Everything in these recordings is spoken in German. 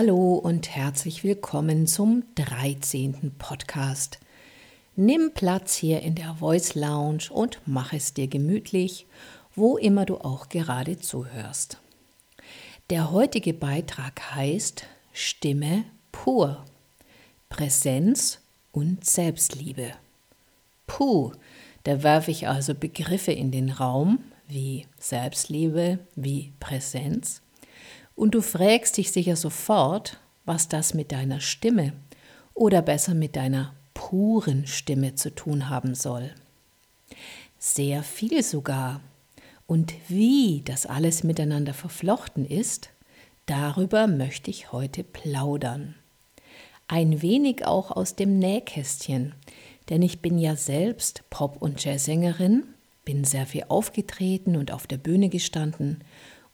Hallo und herzlich willkommen zum 13. Podcast. Nimm Platz hier in der Voice Lounge und mach es dir gemütlich, wo immer du auch gerade zuhörst. Der heutige Beitrag heißt Stimme pur, Präsenz und Selbstliebe. Puh, da werfe ich also Begriffe in den Raum wie Selbstliebe, wie Präsenz. Und du fragst dich sicher sofort, was das mit deiner Stimme oder besser mit deiner puren Stimme zu tun haben soll. Sehr viel sogar. Und wie das alles miteinander verflochten ist, darüber möchte ich heute plaudern. Ein wenig auch aus dem Nähkästchen, denn ich bin ja selbst Pop- und Jazzsängerin, bin sehr viel aufgetreten und auf der Bühne gestanden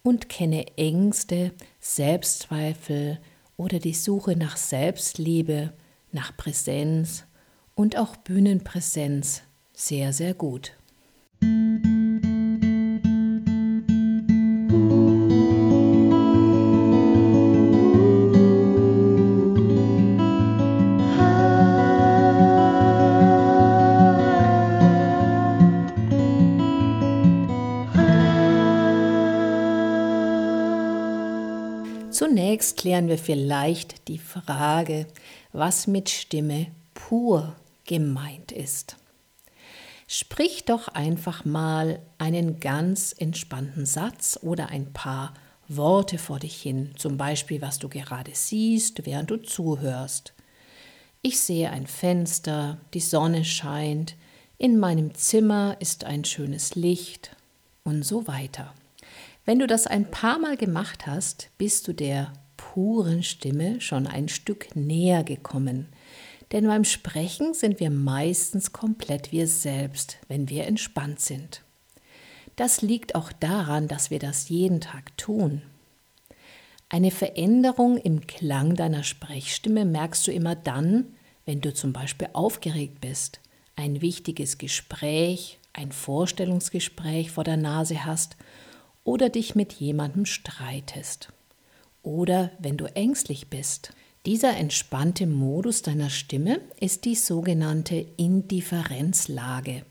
und kenne Ängste, Selbstzweifel oder die Suche nach Selbstliebe, nach Präsenz und auch Bühnenpräsenz sehr, sehr gut. Klären wir vielleicht die Frage, was mit Stimme pur gemeint ist. Sprich doch einfach mal einen ganz entspannten Satz oder ein paar Worte vor dich hin, zum Beispiel was du gerade siehst, während du zuhörst. Ich sehe ein Fenster, die Sonne scheint, in meinem Zimmer ist ein schönes Licht und so weiter. Wenn du das ein paar Mal gemacht hast, bist du der puren Stimme schon ein Stück näher gekommen. Denn beim Sprechen sind wir meistens komplett wir selbst, wenn wir entspannt sind. Das liegt auch daran, dass wir das jeden Tag tun. Eine Veränderung im Klang deiner Sprechstimme merkst du immer dann, wenn du zum Beispiel aufgeregt bist, ein wichtiges Gespräch, ein Vorstellungsgespräch vor der Nase hast oder dich mit jemandem streitest. Oder wenn du ängstlich bist. Dieser entspannte Modus deiner Stimme ist die sogenannte Indifferenzlage,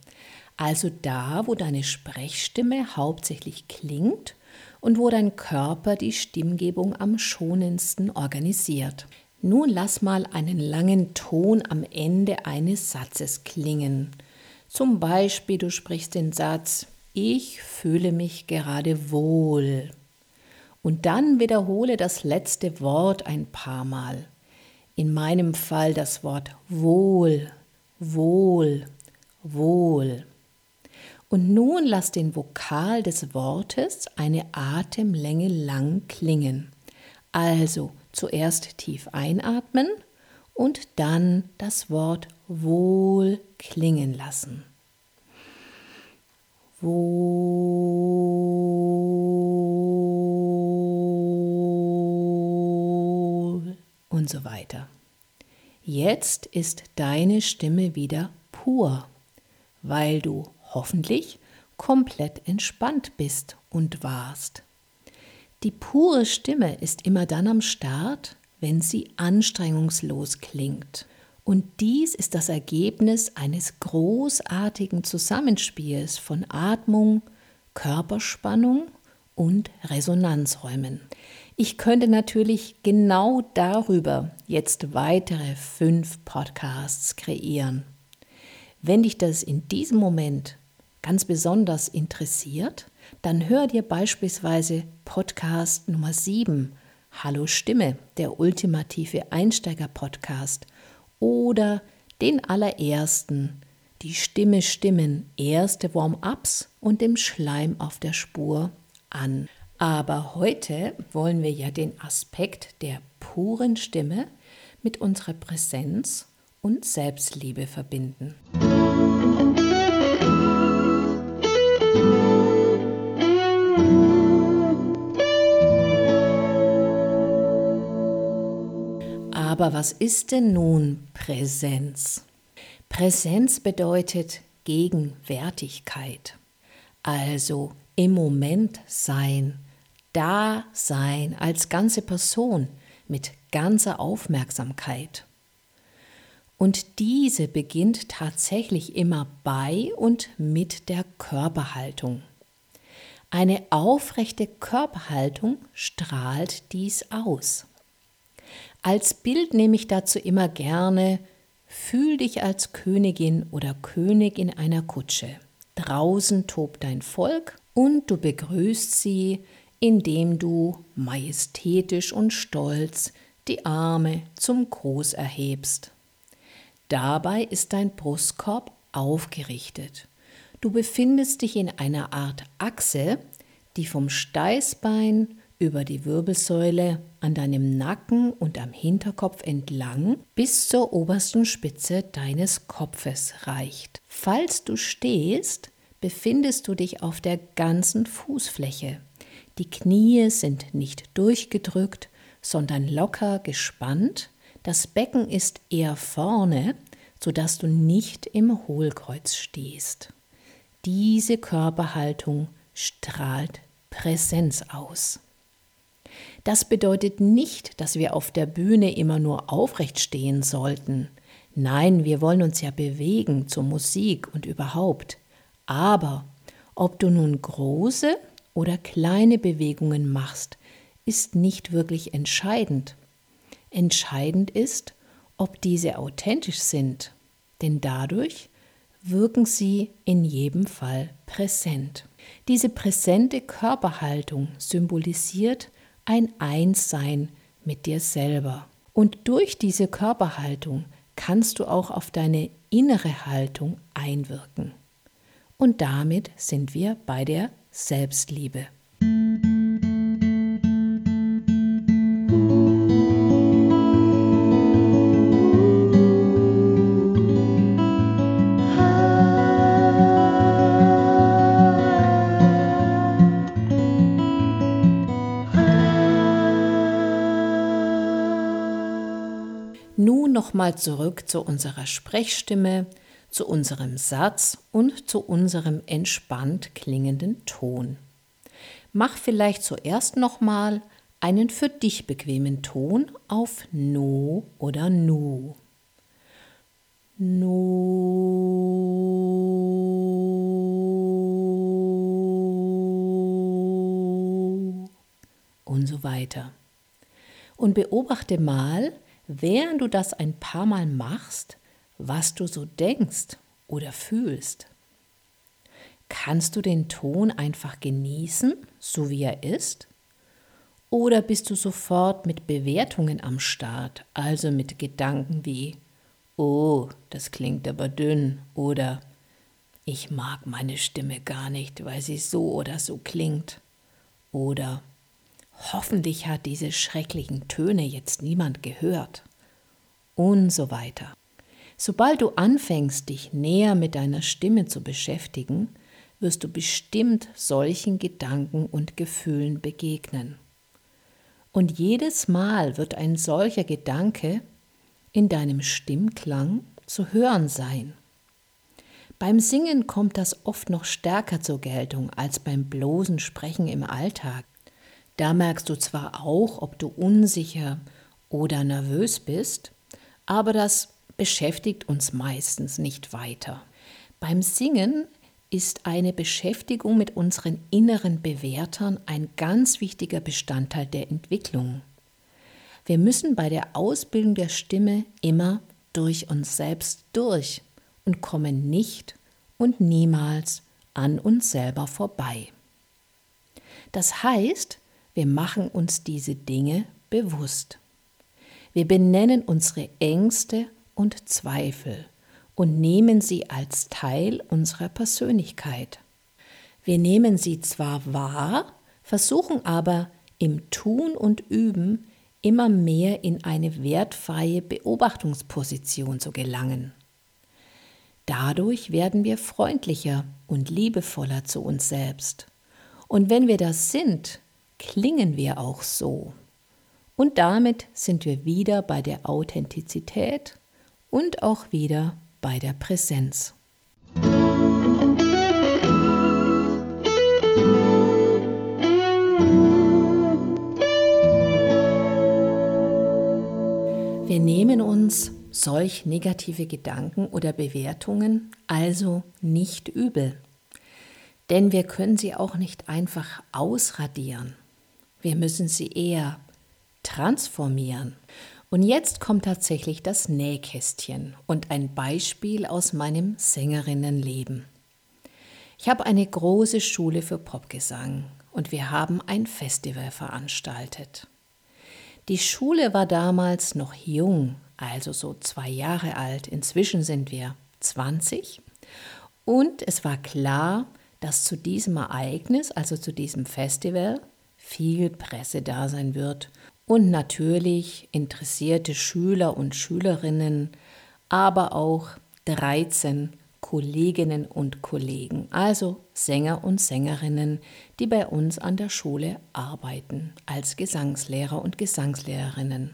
also da, wo deine Sprechstimme hauptsächlich klingt und wo dein Körper die Stimmgebung am schonendsten organisiert. Nun lass mal einen langen Ton am Ende eines Satzes klingen. Zum Beispiel du sprichst den Satz ich fühle mich gerade wohl. Und dann wiederhole das letzte Wort ein paar Mal. In meinem Fall das Wort wohl, wohl, wohl. Und nun lass den Vokal des Wortes eine Atemlänge lang klingen. Also zuerst tief einatmen und dann das Wort wohl klingen lassen. Wohl und so weiter. Jetzt ist deine Stimme wieder pur, weil du hoffentlich komplett entspannt bist und warst. Die pure Stimme ist immer dann am Start, wenn sie anstrengungslos klingt. Und dies ist das Ergebnis eines großartigen Zusammenspiels von Atmung, Körperspannung und Resonanzräumen. Ich könnte natürlich genau darüber jetzt weitere fünf Podcasts kreieren. Wenn dich das in diesem Moment ganz besonders interessiert, dann hör dir beispielsweise Podcast Nummer 7, Hallo Stimme, der ultimative Einsteiger-Podcast oder den allerersten, die Stimme stimmen, erste Warm-ups und dem Schleim auf der Spur an. Aber heute wollen wir ja den Aspekt der puren Stimme mit unserer Präsenz und Selbstliebe verbinden. Aber was ist denn nun Präsenz? Präsenz bedeutet Gegenwärtigkeit, also im Moment sein, da sein als ganze Person mit ganzer Aufmerksamkeit. Und diese beginnt tatsächlich immer bei und mit der Körperhaltung. Eine aufrechte Körperhaltung strahlt dies aus. Als Bild nehme ich dazu immer gerne, fühl dich als Königin oder König in einer Kutsche. Draußen tobt dein Volk und du begrüßt sie, indem du majestätisch und stolz die Arme zum Gruß erhebst. Dabei ist dein Brustkorb aufgerichtet. Du befindest dich in einer Art Achse, die vom Steißbein über die Wirbelsäule an deinem Nacken und am Hinterkopf entlang bis zur obersten Spitze deines Kopfes reicht. Falls du stehst, befindest du dich auf der ganzen Fußfläche. Die Knie sind nicht durchgedrückt, sondern locker gespannt. Das Becken ist eher vorne, sodass du nicht im Hohlkreuz stehst. Diese Körperhaltung strahlt Präsenz aus. Das bedeutet nicht, dass wir auf der Bühne immer nur aufrecht stehen sollten. Nein, wir wollen uns ja bewegen zur Musik und überhaupt. Aber ob du nun große oder kleine Bewegungen machst, ist nicht wirklich entscheidend. Entscheidend ist, ob diese authentisch sind, denn dadurch wirken sie in jedem Fall präsent. Diese präsente Körperhaltung symbolisiert ein Einssein mit dir selber. Und durch diese Körperhaltung kannst du auch auf deine innere Haltung einwirken. Und damit sind wir bei der Selbstliebe. Nun nochmal zurück zu unserer Sprechstimme, zu unserem Satz und zu unserem entspannt klingenden Ton. Mach vielleicht zuerst nochmal einen für dich bequemen Ton auf No oder Nu. No und so weiter. Und beobachte mal, während du das ein paar Mal machst, was du so denkst oder fühlst. Kannst du den Ton einfach genießen, so wie er ist? Oder bist du sofort mit Bewertungen am Start, also mit Gedanken wie, oh, das klingt aber dünn oder ich mag meine Stimme gar nicht, weil sie so oder so klingt oder hoffentlich hat diese schrecklichen Töne jetzt niemand gehört und so weiter. Sobald du anfängst, dich näher mit deiner Stimme zu beschäftigen, wirst du bestimmt solchen Gedanken und Gefühlen begegnen. Und jedes Mal wird ein solcher Gedanke in deinem Stimmklang zu hören sein. Beim Singen kommt das oft noch stärker zur Geltung als beim bloßen Sprechen im Alltag. Da merkst du zwar auch, ob du unsicher oder nervös bist, aber das beschäftigt uns meistens nicht weiter. Beim Singen ist eine Beschäftigung mit unseren inneren Bewertern ein ganz wichtiger Bestandteil der Entwicklung. Wir müssen bei der Ausbildung der Stimme immer durch uns selbst durch und kommen nicht und niemals an uns selber vorbei. Das heißt, wir machen uns diese Dinge bewusst. Wir benennen unsere Ängste und Zweifel und nehmen sie als Teil unserer Persönlichkeit. Wir nehmen sie zwar wahr, versuchen aber im Tun und Üben immer mehr in eine wertfreie Beobachtungsposition zu gelangen. Dadurch werden wir freundlicher und liebevoller zu uns selbst. Und wenn wir das sind, klingen wir auch so. Und damit sind wir wieder bei der Authentizität und auch wieder bei der Präsenz. solch negative Gedanken oder Bewertungen also nicht übel. Denn wir können sie auch nicht einfach ausradieren. Wir müssen sie eher transformieren. Und jetzt kommt tatsächlich das Nähkästchen und ein Beispiel aus meinem Sängerinnenleben. Ich habe eine große Schule für Popgesang und wir haben ein Festival veranstaltet. Die Schule war damals noch jung, also so zwei Jahre alt. Inzwischen sind wir 20. Und es war klar, dass zu diesem Ereignis, also zu diesem Festival, viel Presse da sein wird und natürlich interessierte Schüler und Schülerinnen, aber auch 13 Kolleginnen und Kollegen, also Sänger und Sängerinnen, die bei uns an der Schule arbeiten als Gesangslehrer und Gesangslehrerinnen.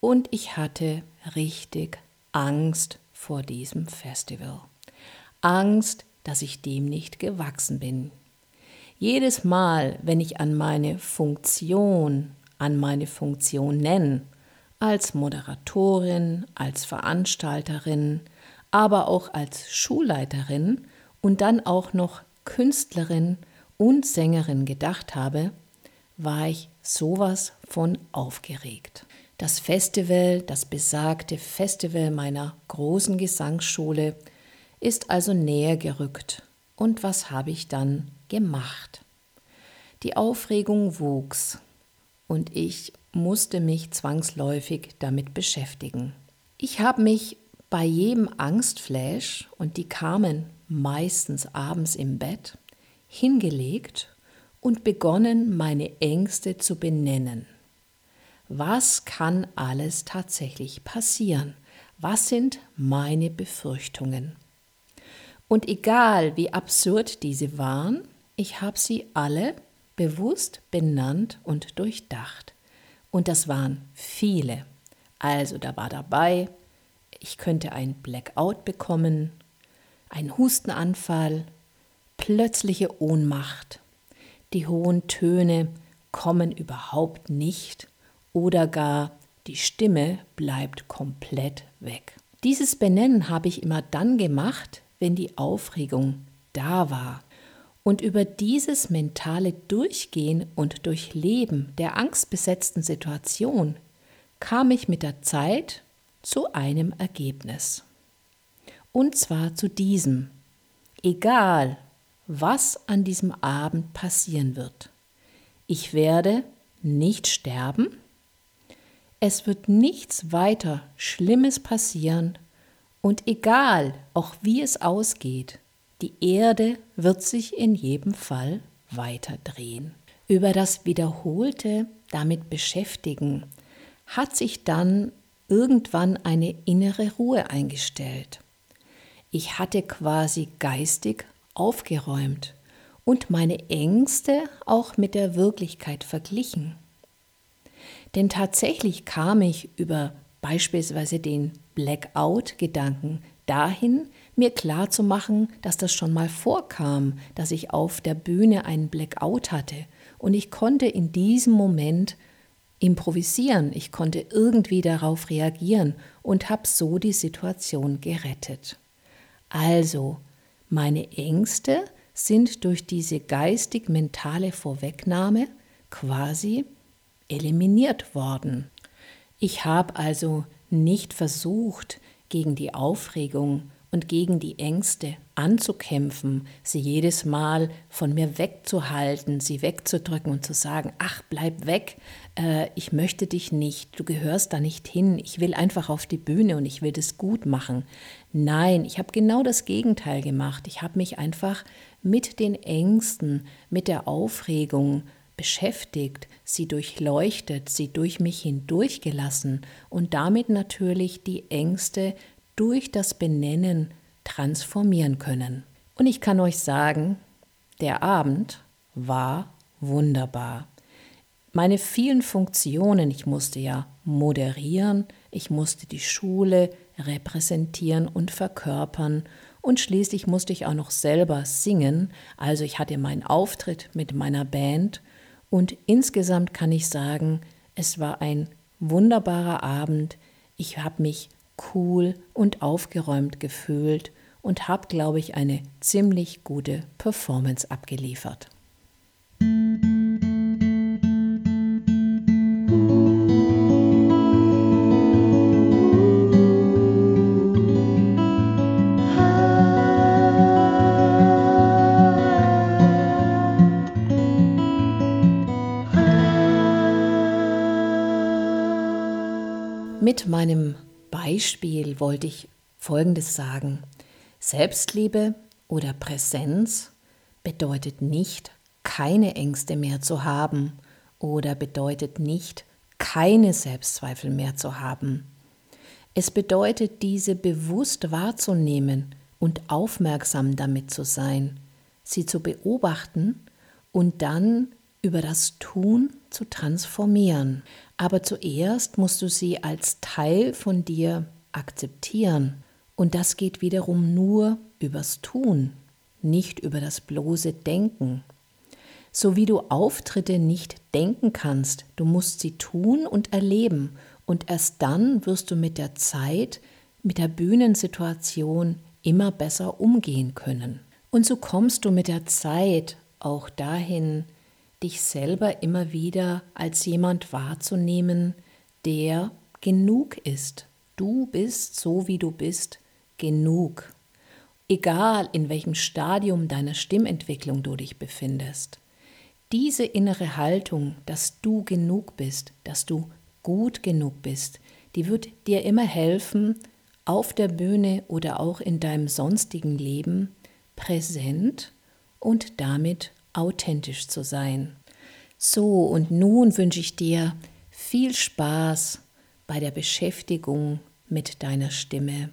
Und ich hatte richtig Angst vor diesem Festival. Angst, dass ich dem nicht gewachsen bin. Jedes Mal, wenn ich an meine Funktion an meine Funktion nennen, als Moderatorin, als Veranstalterin, aber auch als Schulleiterin und dann auch noch Künstlerin und Sängerin gedacht habe, war ich sowas von aufgeregt. Das Festival, das besagte Festival meiner großen Gesangsschule, ist also näher gerückt. Und was habe ich dann gemacht? Die Aufregung wuchs und ich musste mich zwangsläufig damit beschäftigen. Ich habe mich bei jedem Angstflash, und die kamen meistens abends im Bett, hingelegt und begonnen, meine Ängste zu benennen. Was kann alles tatsächlich passieren? Was sind meine Befürchtungen? Und egal wie absurd diese waren, ich habe sie alle bewusst benannt und durchdacht. Und das waren viele. Also da war dabei, ich könnte ein Blackout bekommen, ein Hustenanfall, plötzliche Ohnmacht, die hohen Töne kommen überhaupt nicht oder gar die Stimme bleibt komplett weg. Dieses Benennen habe ich immer dann gemacht, wenn die Aufregung da war und über dieses mentale Durchgehen und Durchleben der angstbesetzten Situation kam ich mit der Zeit zu einem Ergebnis. Und zwar zu diesem. Egal, was an diesem Abend passieren wird. Ich werde nicht sterben. Es wird nichts weiter Schlimmes passieren. Und egal, auch wie es ausgeht, die Erde wird sich in jedem Fall weiter drehen. Über das wiederholte damit beschäftigen hat sich dann irgendwann eine innere Ruhe eingestellt. Ich hatte quasi geistig aufgeräumt und meine Ängste auch mit der Wirklichkeit verglichen. Denn tatsächlich kam ich über beispielsweise den Blackout-Gedanken dahin, mir klar zu machen, dass das schon mal vorkam, dass ich auf der Bühne einen Blackout hatte und ich konnte in diesem Moment improvisieren, ich konnte irgendwie darauf reagieren und habe so die Situation gerettet. Also, meine Ängste sind durch diese geistig-mentale Vorwegnahme quasi eliminiert worden. Ich habe also nicht versucht, gegen die Aufregung und gegen die Ängste anzukämpfen, sie jedes Mal von mir wegzuhalten, sie wegzudrücken und zu sagen, ach, bleib weg, äh, ich möchte dich nicht, du gehörst da nicht hin, ich will einfach auf die Bühne und ich will das gut machen. Nein, ich habe genau das Gegenteil gemacht. Ich habe mich einfach mit den Ängsten, mit der Aufregung beschäftigt, sie durchleuchtet, sie durch mich hindurchgelassen und damit natürlich die Ängste durch das Benennen transformieren können. Und ich kann euch sagen, der Abend war wunderbar. Meine vielen Funktionen, ich musste ja moderieren, ich musste die Schule repräsentieren und verkörpern und schließlich musste ich auch noch selber singen, also ich hatte meinen Auftritt mit meiner Band und insgesamt kann ich sagen, es war ein wunderbarer Abend, ich habe mich cool und aufgeräumt gefühlt und habe, glaube ich, eine ziemlich gute Performance abgeliefert. Wollte ich Folgendes sagen. Selbstliebe oder Präsenz bedeutet nicht, keine Ängste mehr zu haben oder bedeutet nicht, keine Selbstzweifel mehr zu haben. Es bedeutet, diese bewusst wahrzunehmen und aufmerksam damit zu sein, sie zu beobachten und dann über das Tun zu transformieren. Aber zuerst musst du sie als Teil von dir akzeptieren. Und das geht wiederum nur übers Tun, nicht über das bloße Denken. So wie du Auftritte nicht denken kannst, du musst sie tun und erleben. Und erst dann wirst du mit der Zeit, mit der Bühnensituation immer besser umgehen können. Und so kommst du mit der Zeit auch dahin, dich selber immer wieder als jemand wahrzunehmen, der genug ist. Du bist so, wie du bist, genug. Egal in welchem Stadium deiner Stimmentwicklung du dich befindest. Diese innere Haltung, dass du genug bist, dass du gut genug bist, die wird dir immer helfen, auf der Bühne oder auch in deinem sonstigen Leben präsent und damit authentisch zu sein. So, und nun wünsche ich dir viel Spaß bei der Beschäftigung mit deiner Stimme,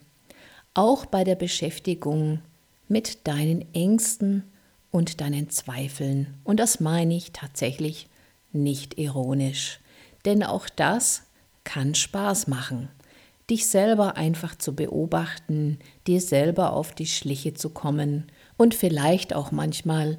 auch bei der Beschäftigung mit deinen Ängsten und deinen Zweifeln. Und das meine ich tatsächlich nicht ironisch, denn auch das kann Spaß machen, dich selber einfach zu beobachten, dir selber auf die Schliche zu kommen und vielleicht auch manchmal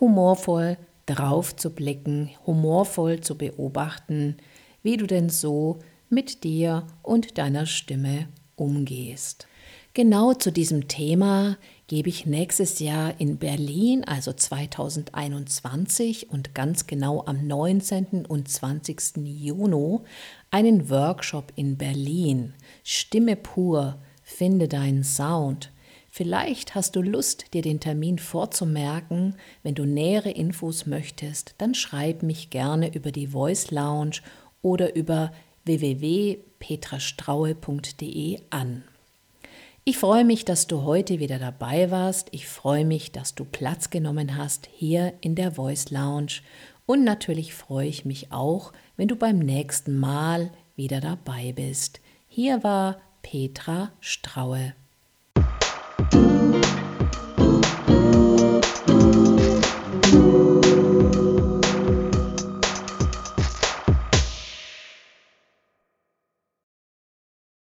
humorvoll drauf zu blicken, humorvoll zu beobachten, wie du denn so mit dir und deiner Stimme umgehst. Genau zu diesem Thema gebe ich nächstes Jahr in Berlin, also 2021 und ganz genau am 19. und 20. Juni, einen Workshop in Berlin. Stimme pur, finde deinen Sound. Vielleicht hast du Lust, dir den Termin vorzumerken. Wenn du nähere Infos möchtest, dann schreib mich gerne über die Voice Lounge oder über www.petrastraue.de an. Ich freue mich, dass du heute wieder dabei warst. Ich freue mich, dass du Platz genommen hast hier in der Voice Lounge. Und natürlich freue ich mich auch, wenn du beim nächsten Mal wieder dabei bist. Hier war Petra Straue.